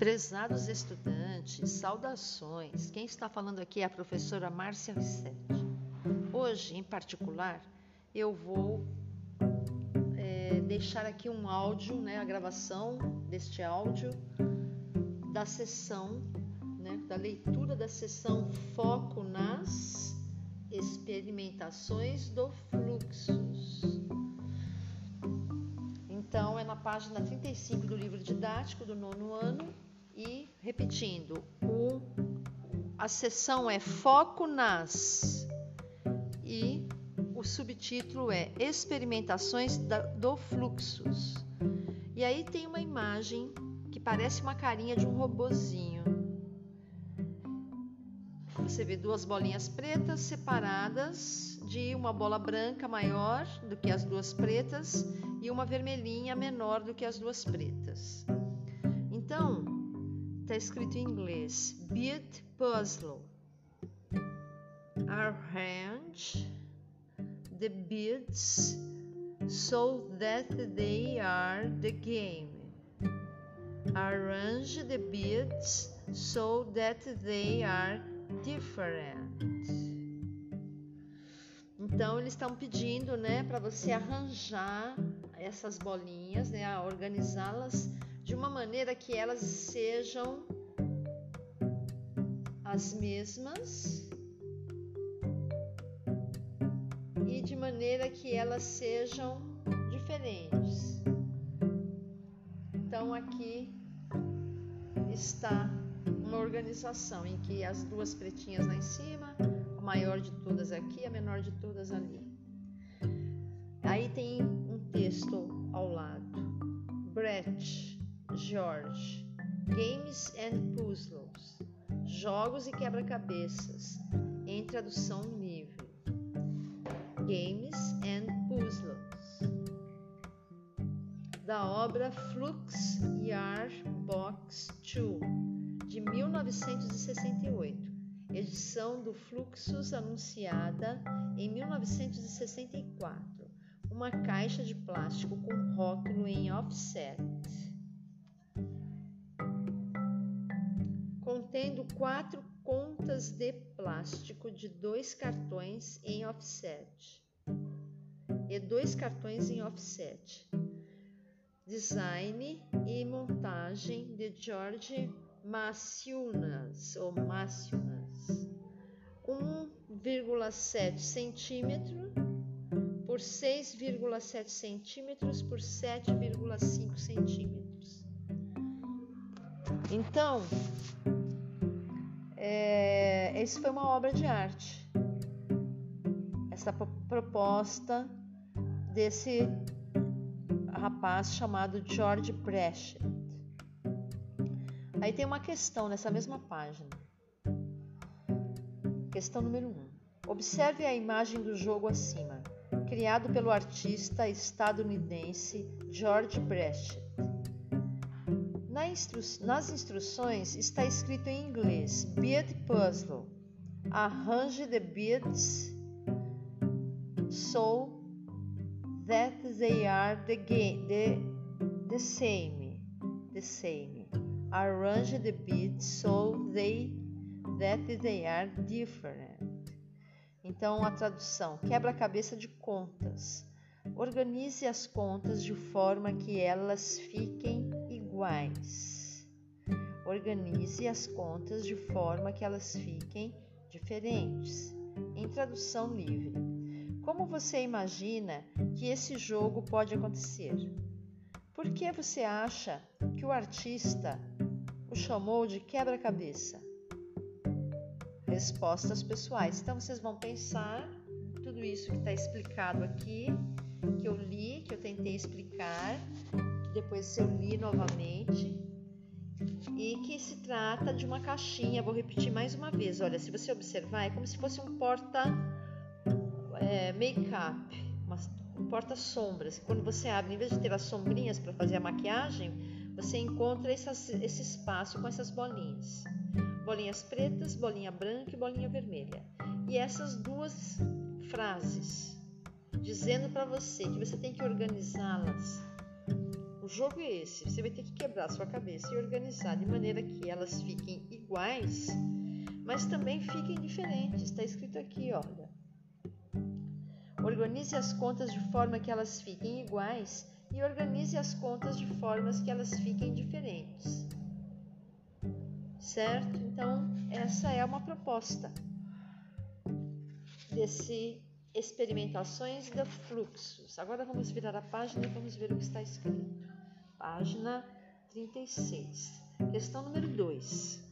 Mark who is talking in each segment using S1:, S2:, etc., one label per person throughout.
S1: Prezados estudantes, saudações. Quem está falando aqui é a professora Márcia Rissetti. Hoje, em particular, eu vou é, deixar aqui um áudio, né, a gravação deste áudio da sessão, né, da leitura da sessão Foco nas experimentações do fluxos. Então, é na página 35 do livro didático do nono ano e repetindo, o, a sessão é Foco nas e o subtítulo é Experimentações da, do Fluxos. E aí tem uma imagem que parece uma carinha de um robozinho. Você vê duas bolinhas pretas separadas de uma bola branca maior do que as duas pretas e uma vermelhinha menor do que as duas pretas. Então, está escrito em inglês: Beat Puzzle. Arrange the beats so that they are the game. Arrange the beats so that they are different. Então eles estão pedindo, né, para você arranjar essas bolinhas, né, organizá-las de uma maneira que elas sejam as mesmas e de maneira que elas sejam diferentes. Então aqui está uma organização em que as duas pretinhas lá em cima, a maior de todas aqui, a menor de todas ali. Aí tem um texto ao lado. Brett, George, Games and Puzzles, Jogos e Quebra-Cabeças, em tradução livre. Games and Puzzles, da obra Flux Yard Box 2, de 1968, edição do Fluxus anunciada em 1964 uma caixa de plástico com rótulo em offset, contendo quatro contas de plástico de dois cartões em offset e dois cartões em offset. Design e montagem de George Maciunas ou Maciunas, 1,7 centímetro por 6,7 centímetros por 7,5 centímetros. Então, é, foi uma obra de arte. Essa proposta desse rapaz chamado George Pratchett. Aí tem uma questão nessa mesma página. Questão número 1. Um. Observe a imagem do jogo acima criado pelo artista estadunidense George Pratchett. nas instruções está escrito em inglês Bead Puzzle. Arrange the beads so that they are the, the, the same. The same. Arrange the beads so they that they are different. Então, a tradução: quebra-cabeça de contas. Organize as contas de forma que elas fiquem iguais. Organize as contas de forma que elas fiquem diferentes. Em tradução livre. Como você imagina que esse jogo pode acontecer? Por que você acha que o artista o chamou de quebra-cabeça? respostas pessoais. Então vocês vão pensar tudo isso que está explicado aqui, que eu li, que eu tentei explicar, depois eu li novamente e que se trata de uma caixinha. Vou repetir mais uma vez. Olha, se você observar, é como se fosse um porta é, make-up, um porta sombras. Quando você abre, em vez de ter as sombrinhas para fazer a maquiagem, você encontra esse espaço com essas bolinhas bolinhas pretas, bolinha branca e bolinha vermelha. E essas duas frases dizendo para você que você tem que organizá-las, jogo é esse. Você vai ter que quebrar sua cabeça e organizar de maneira que elas fiquem iguais, mas também fiquem diferentes. Está escrito aqui, olha. Organize as contas de forma que elas fiquem iguais e organize as contas de formas que elas fiquem diferentes. Certo? Então, essa é uma proposta desse experimentações de fluxos. Agora vamos virar a página e vamos ver o que está escrito. Página 36. Questão número 2.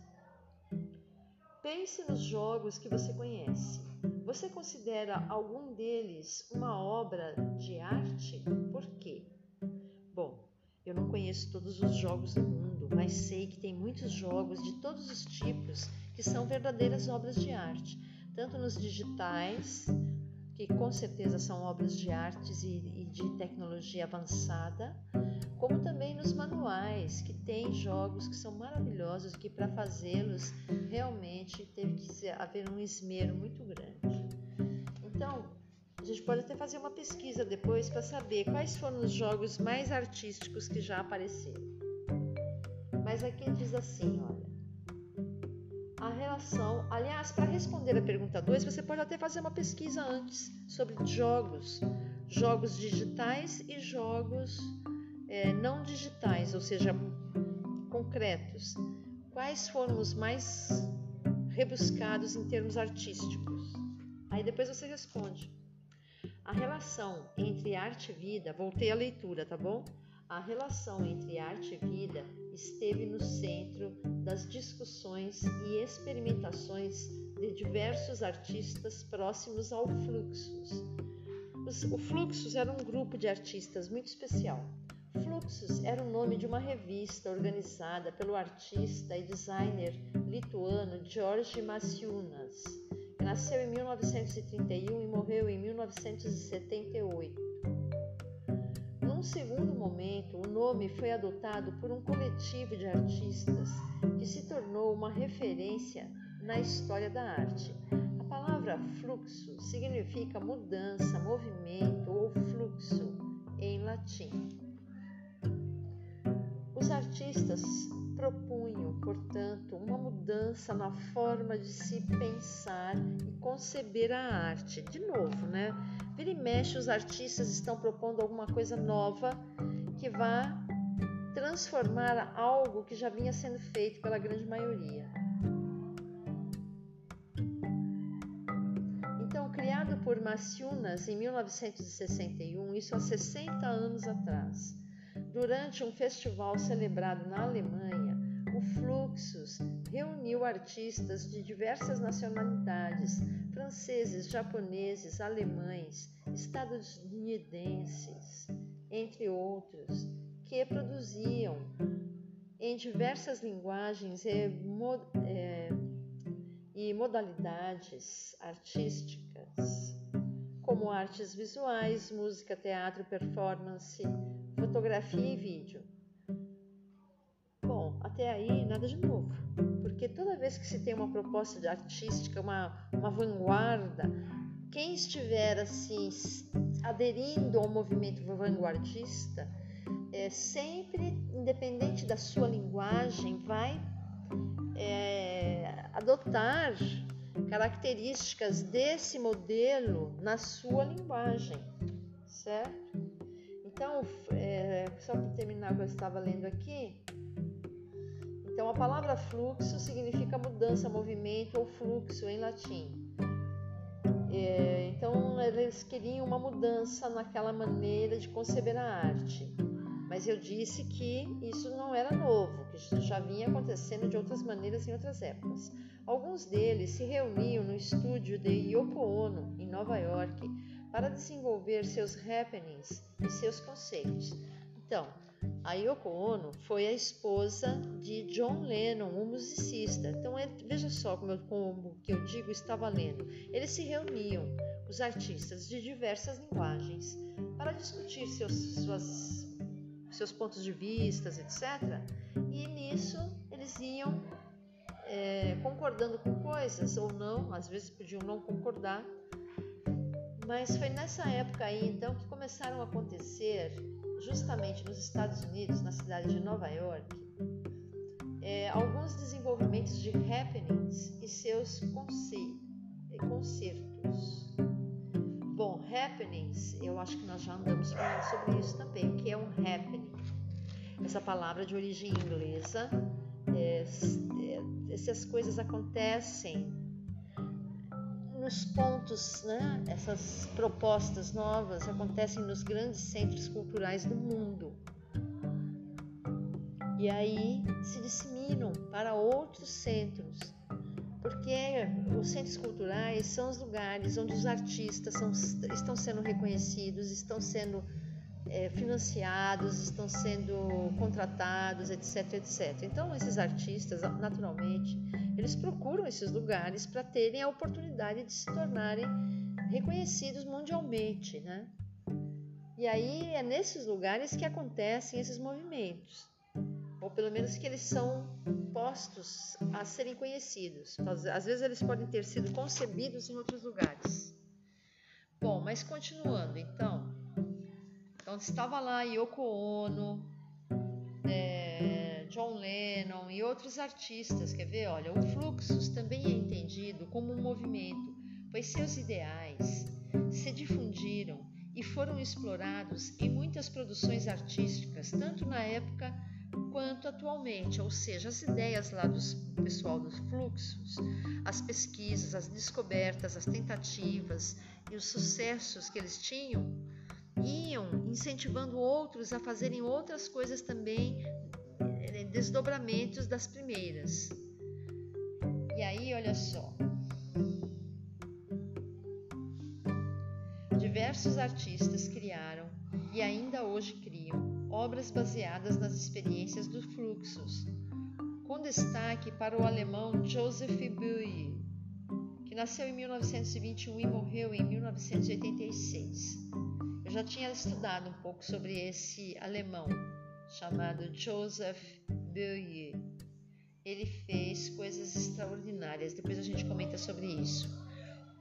S1: Pense nos jogos que você conhece. Você considera algum deles uma obra de arte? Por quê? Bom, eu não conheço todos os jogos do mundo, mas sei que tem muitos jogos de todos os tipos que são verdadeiras obras de arte, tanto nos digitais, que com certeza são obras de artes e, e de tecnologia avançada, como também nos manuais, que tem jogos que são maravilhosos, que para fazê-los realmente teve que haver um esmero muito grande. Então, a gente pode até fazer uma pesquisa depois para saber quais foram os jogos mais artísticos que já apareceram. Mas aqui diz assim, olha a relação. Aliás, para responder a pergunta 2, você pode até fazer uma pesquisa antes sobre jogos, jogos digitais e jogos é, não digitais, ou seja, concretos. Quais foram os mais rebuscados em termos artísticos? Aí depois você responde. A relação entre arte e vida, voltei à leitura, tá bom? A relação entre arte e vida esteve no centro das discussões e experimentações de diversos artistas próximos ao Fluxus. o Fluxus era um grupo de artistas muito especial. Fluxus era o nome de uma revista organizada pelo artista e designer lituano George Maciunas, que nasceu em 1931 e morreu em 1978. Num segundo momento, o nome foi adotado por um coletivo de artistas que se tornou uma referência na história da arte. A palavra fluxo significa mudança, movimento ou fluxo em latim. Os artistas propunham, portanto, uma mudança na forma de se pensar e conceber a arte. De novo, né? Vira e mexe, os artistas estão propondo alguma coisa nova que vá transformar algo que já vinha sendo feito pela grande maioria. Então, criado por Maciunas em 1961, isso há 60 anos atrás, durante um festival celebrado na Alemanha, o Fluxus reuniu artistas de diversas nacionalidades, franceses, japoneses, alemães, estadunidenses, entre outros, que produziam em diversas linguagens e, é, e modalidades artísticas, como artes visuais, música, teatro, performance, fotografia e vídeo Bom, até aí nada de novo, porque toda vez que se tem uma proposta artística, uma, uma vanguarda, quem estiver assim aderindo ao movimento vanguardista, é, sempre, independente da sua linguagem, vai é, adotar características desse modelo na sua linguagem, certo? Então, é, só para terminar o que eu estava lendo aqui, então, a palavra fluxo significa mudança, movimento ou fluxo em latim. É, então, eles queriam uma mudança naquela maneira de conceber a arte. Mas eu disse que isso não era novo, que isso já vinha acontecendo de outras maneiras em outras épocas. Alguns deles se reuniam no estúdio de Yoko Ono, em Nova York, para desenvolver seus happenings e seus conceitos. Então, a Yoko Ono foi a esposa de John Lennon, um musicista. Então, ele, veja só como, eu, como que eu digo está valendo. Eles se reuniam, os artistas de diversas linguagens, para discutir seus, suas, seus pontos de vista, etc. E nisso eles iam é, concordando com coisas ou não, às vezes podiam não concordar. Mas foi nessa época aí então que começaram a acontecer justamente nos Estados Unidos, na cidade de Nova York, é, alguns desenvolvimentos de happenings e seus concertos. Bom, happenings, eu acho que nós já andamos falando sobre isso também. O que é um happening? Essa palavra de origem inglesa, é, é, essas coisas acontecem nos pontos, né? Essas propostas novas acontecem nos grandes centros culturais do mundo. E aí se disseminam para outros centros, porque os centros culturais são os lugares onde os artistas são, estão sendo reconhecidos, estão sendo é, financiados, estão sendo contratados, etc, etc. Então, esses artistas, naturalmente, eles procuram esses lugares para terem a oportunidade de se tornarem reconhecidos mundialmente, né? E aí é nesses lugares que acontecem esses movimentos, ou pelo menos que eles são postos a serem conhecidos. Às vezes eles podem ter sido concebidos em outros lugares. Bom, mas continuando, então, então estava lá Yoko Ono, é, John Lennon e outros artistas. Quer ver? Olha, o Fluxus também é entendido como um movimento, pois seus ideais se difundiram e foram explorados em muitas produções artísticas, tanto na época quanto atualmente, ou seja, as ideias lá do pessoal dos fluxos, as pesquisas, as descobertas, as tentativas e os sucessos que eles tinham iam incentivando outros a fazerem outras coisas também, eh, desdobramentos das primeiras. E aí, olha só. Diversos artistas criaram e ainda hoje criam obras baseadas nas experiências dos fluxos, com destaque para o alemão Joseph Beuys, que nasceu em 1921 e morreu em 1986. Eu já tinha estudado um pouco sobre esse alemão chamado Joseph Beuys. Ele fez coisas extraordinárias. Depois a gente comenta sobre isso.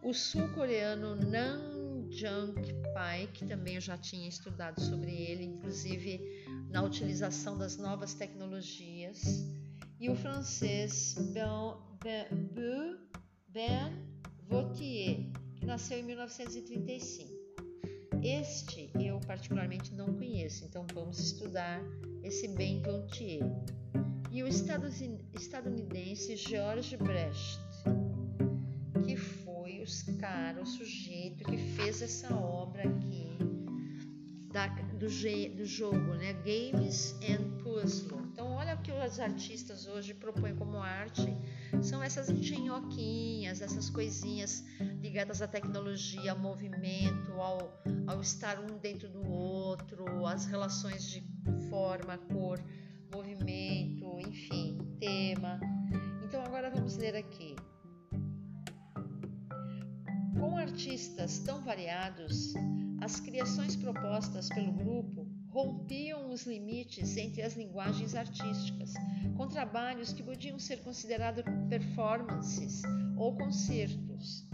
S1: O sul-coreano Nam Jung Pai, que também eu já tinha estudado sobre ele, inclusive na utilização das novas tecnologias. E o francês Ben, ben, ben Vautier, que nasceu em 1935. Este eu particularmente não conheço, então vamos estudar esse Ben Gaultier. E o estadunidense George Brecht, que foi cara, o sujeito que fez essa obra aqui da, do, do jogo, né? Games and Puzzle. Olha o que os artistas hoje propõem como arte são essas engenhoquinhas, essas coisinhas ligadas à tecnologia, ao movimento, ao, ao estar um dentro do outro, as relações de forma, cor, movimento, enfim, tema. Então agora vamos ler aqui. Com artistas tão variados, as criações propostas pelo grupo rompiam os limites entre as linguagens artísticas, com trabalhos que podiam ser considerados performances ou concertos.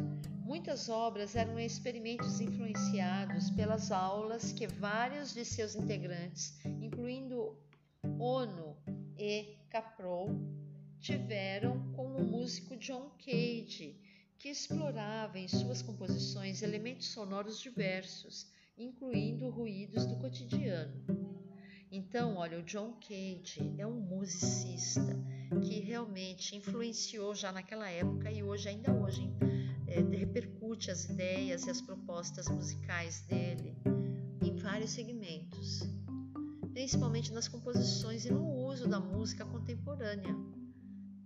S1: Muitas obras eram experimentos influenciados pelas aulas que vários de seus integrantes, incluindo Ono e Caprol, tiveram com o músico John Cage, que explorava em suas composições elementos sonoros diversos incluindo ruídos do cotidiano. Então, olha, o John Cage é um musicista que realmente influenciou já naquela época e hoje, ainda hoje, é, repercute as ideias e as propostas musicais dele em vários segmentos, principalmente nas composições e no uso da música contemporânea,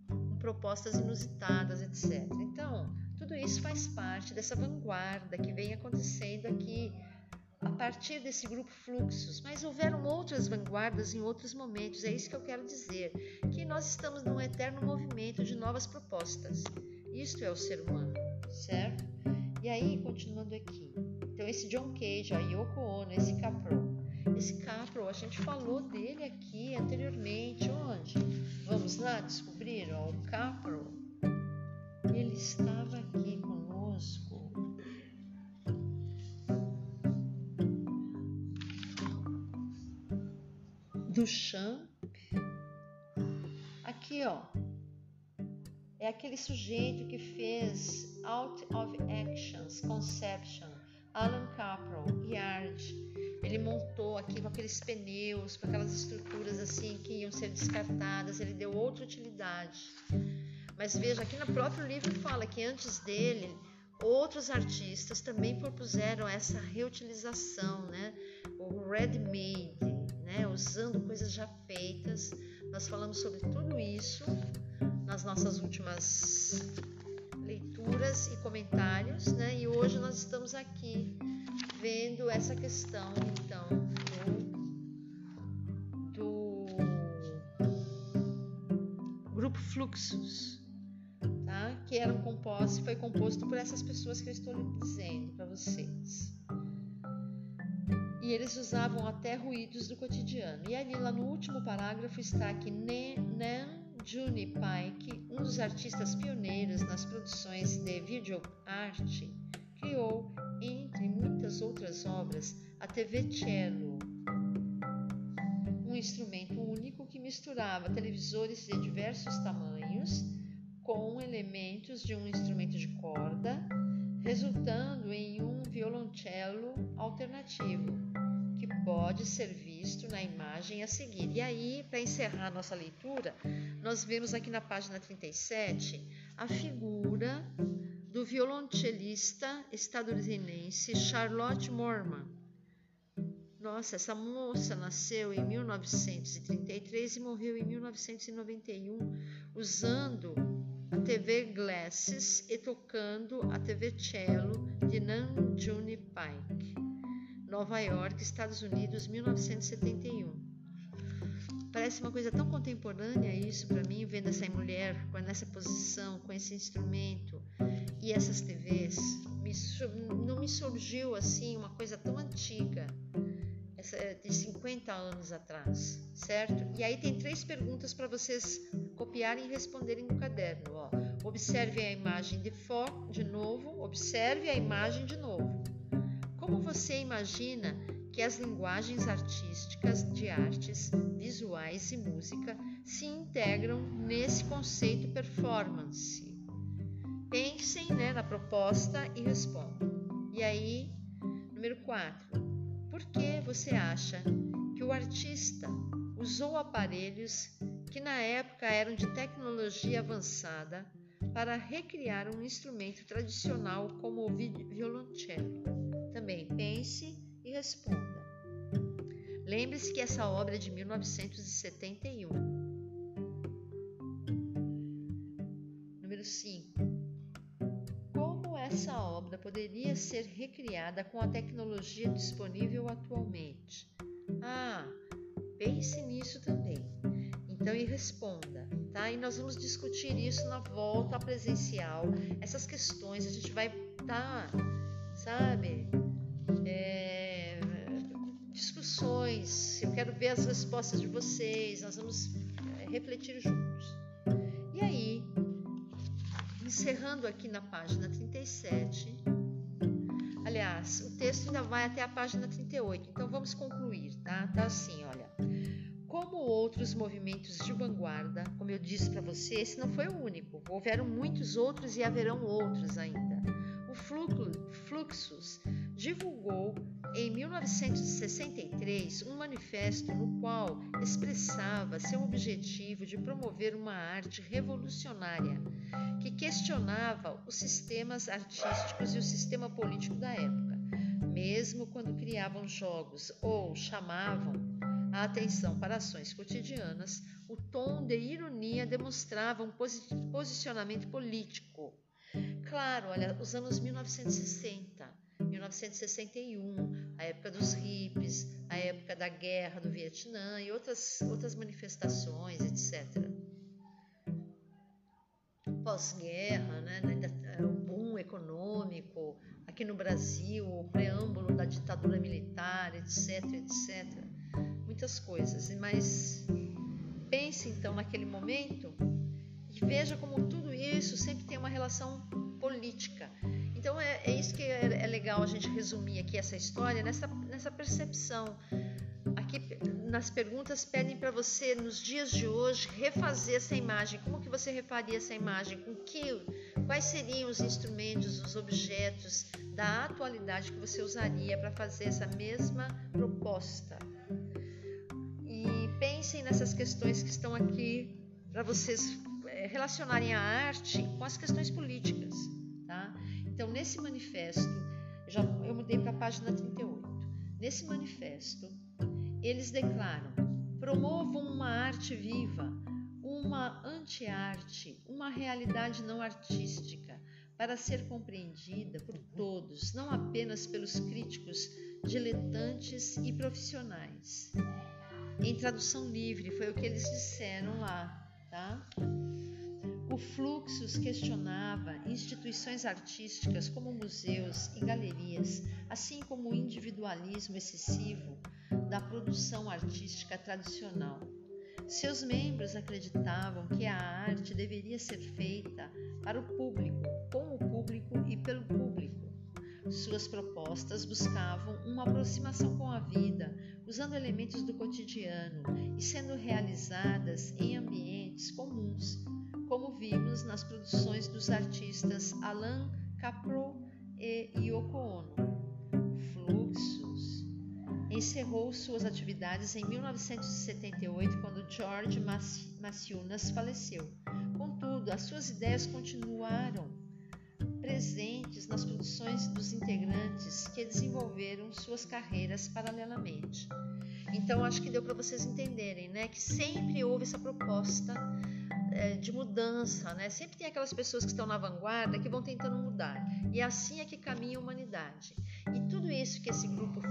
S1: com propostas inusitadas, etc. Então, tudo isso faz parte dessa vanguarda que vem acontecendo aqui a partir desse grupo Fluxos, mas houveram outras vanguardas em outros momentos. É isso que eu quero dizer, que nós estamos num eterno movimento de novas propostas. Isto é o ser humano, certo? E aí, continuando aqui. Então, esse John Cage, a Yoko Ono, esse Capro. Esse Capro, a gente falou dele aqui anteriormente. Onde? Vamos lá descobrir? Ó, o Capro, ele estava aqui Duchamp. Aqui, ó, é aquele sujeito que fez Out of Actions, Conception, Alan Capro, Yard. Ele montou aqui com aqueles pneus, com aquelas estruturas assim que iam ser descartadas. Ele deu outra utilidade. Mas veja, aqui no próprio livro fala que antes dele, outros artistas também propuseram essa reutilização, né? O ready-made, né? Usando coisas já feitas. Nós falamos sobre tudo isso nas nossas últimas leituras e comentários, né? E hoje nós estamos aqui vendo essa questão, então, do, do grupo Fluxus, tá? Que era composto, foi composto por essas pessoas que eu estou dizendo para vocês. E eles usavam até ruídos do cotidiano. E ali, lá no último parágrafo, está que Nan Juni Pike, um dos artistas pioneiros nas produções de videoarte, criou, entre muitas outras obras, a TV Cello, um instrumento único que misturava televisores de diversos tamanhos com elementos de um instrumento de corda, resultando em um violoncelo alternativo pode ser visto na imagem a seguir. E aí, para encerrar nossa leitura, nós vemos aqui na página 37 a figura do violoncelista estadunidense Charlotte Morman. Nossa, essa moça nasceu em 1933 e morreu em 1991 usando a TV Glasses e tocando a TV Cello de Nanjuni Pike. Nova York, Estados Unidos, 1971. Parece uma coisa tão contemporânea isso para mim, vendo essa mulher nessa posição, com esse instrumento e essas TVs. Me, não me surgiu assim uma coisa tão antiga, essa, de 50 anos atrás, certo? E aí tem três perguntas para vocês copiarem e responderem no caderno. Ó. Observe a imagem de foco de novo, observe a imagem de novo. Como você imagina que as linguagens artísticas de artes visuais e música se integram nesse conceito performance? Pensem né, na proposta e respondam. E aí, número 4. Por que você acha que o artista usou aparelhos que na época eram de tecnologia avançada para recriar um instrumento tradicional como o violoncelo? Também pense e responda. Lembre-se que essa obra é de 1971. Número 5. Como essa obra poderia ser recriada com a tecnologia disponível atualmente? Ah, pense nisso também. Então, e responda, tá? E nós vamos discutir isso na volta presencial. Essas questões a gente vai estar, tá, sabe? Eu quero ver as respostas de vocês, nós vamos é, refletir juntos. E aí, encerrando aqui na página 37, aliás, o texto ainda vai até a página 38, então vamos concluir, tá? Tá assim, olha. Como outros movimentos de vanguarda, como eu disse para você, esse não foi o único. Houveram muitos outros e haverão outros ainda. O Fluxus divulgou em 1963 um manifesto no qual expressava seu objetivo de promover uma arte revolucionária que questionava os sistemas artísticos e o sistema político da época, mesmo quando criavam jogos ou chamavam a atenção para ações cotidianas, o tom de ironia demonstrava um posicionamento político. Claro, olha, os anos 1960 1961, a época dos hippies, a época da guerra do Vietnã e outras, outras manifestações, etc. Pós-guerra, né, é, o boom econômico, aqui no Brasil, o preâmbulo da ditadura militar, etc, etc. Muitas coisas. Mas pense então naquele momento e veja como tudo isso sempre tem uma relação política. Então é, é isso que é, é, legal a gente resumir aqui essa história nessa, nessa percepção. aqui nas perguntas pedem para você nos dias de hoje refazer essa imagem. Como que você refaria essa imagem? Com que quais seriam os instrumentos, os objetos da atualidade que você usaria para fazer essa mesma proposta? E pensem nessas questões que estão aqui para vocês é, relacionarem a arte com as questões políticas? Então, nesse manifesto, já, eu mudei para a página 38. Nesse manifesto, eles declaram: promovam uma arte viva, uma anti-arte, uma realidade não artística, para ser compreendida por todos, não apenas pelos críticos diletantes e profissionais. Em tradução livre, foi o que eles disseram lá, tá? O Fluxus questionava instituições artísticas como museus e galerias, assim como o individualismo excessivo da produção artística tradicional. Seus membros acreditavam que a arte deveria ser feita para o público, com o público e pelo público. Suas propostas buscavam uma aproximação com a vida, usando elementos do cotidiano e sendo realizadas em ambientes comuns como vimos nas produções dos artistas Alain Capro e Yoko Ono. Fluxus encerrou suas atividades em 1978, quando George Maciunas faleceu. Contudo, as suas ideias continuaram presentes nas produções dos integrantes que desenvolveram suas carreiras paralelamente. Então, acho que deu para vocês entenderem, né, que sempre houve essa proposta é, de mudança, né? Sempre tem aquelas pessoas que estão na vanguarda que vão tentando mudar. E assim é que caminha a humanidade. E tudo isso que esse grupo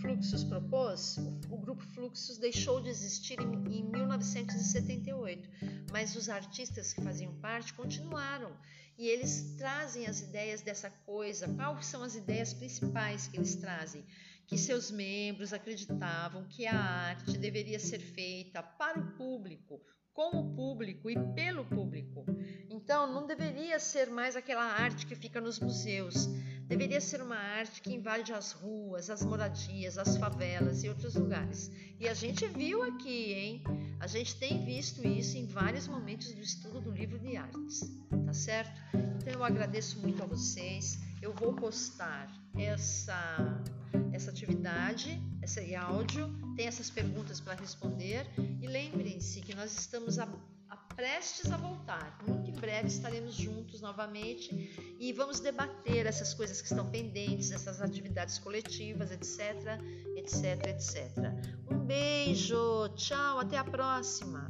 S1: Fluxus propôs, o grupo Fluxus deixou de existir em, em 1978, mas os artistas que faziam parte continuaram e eles trazem as ideias dessa coisa. Quais são as ideias principais que eles trazem? Que seus membros acreditavam que a arte deveria ser feita para o público, com o público e pelo público. Então, não deveria ser mais aquela arte que fica nos museus. Deveria ser uma arte que invade as ruas, as moradias, as favelas e outros lugares. E a gente viu aqui, hein? A gente tem visto isso em vários momentos do estudo do livro de artes, tá certo? Então, eu agradeço muito a vocês. Eu vou postar essa essa atividade, esse áudio, tem essas perguntas para responder e lembrem-se que nós estamos a, a prestes a voltar. Muito em breve estaremos juntos novamente e vamos debater essas coisas que estão pendentes, essas atividades coletivas, etc, etc, etc. Um beijo, tchau, até a próxima.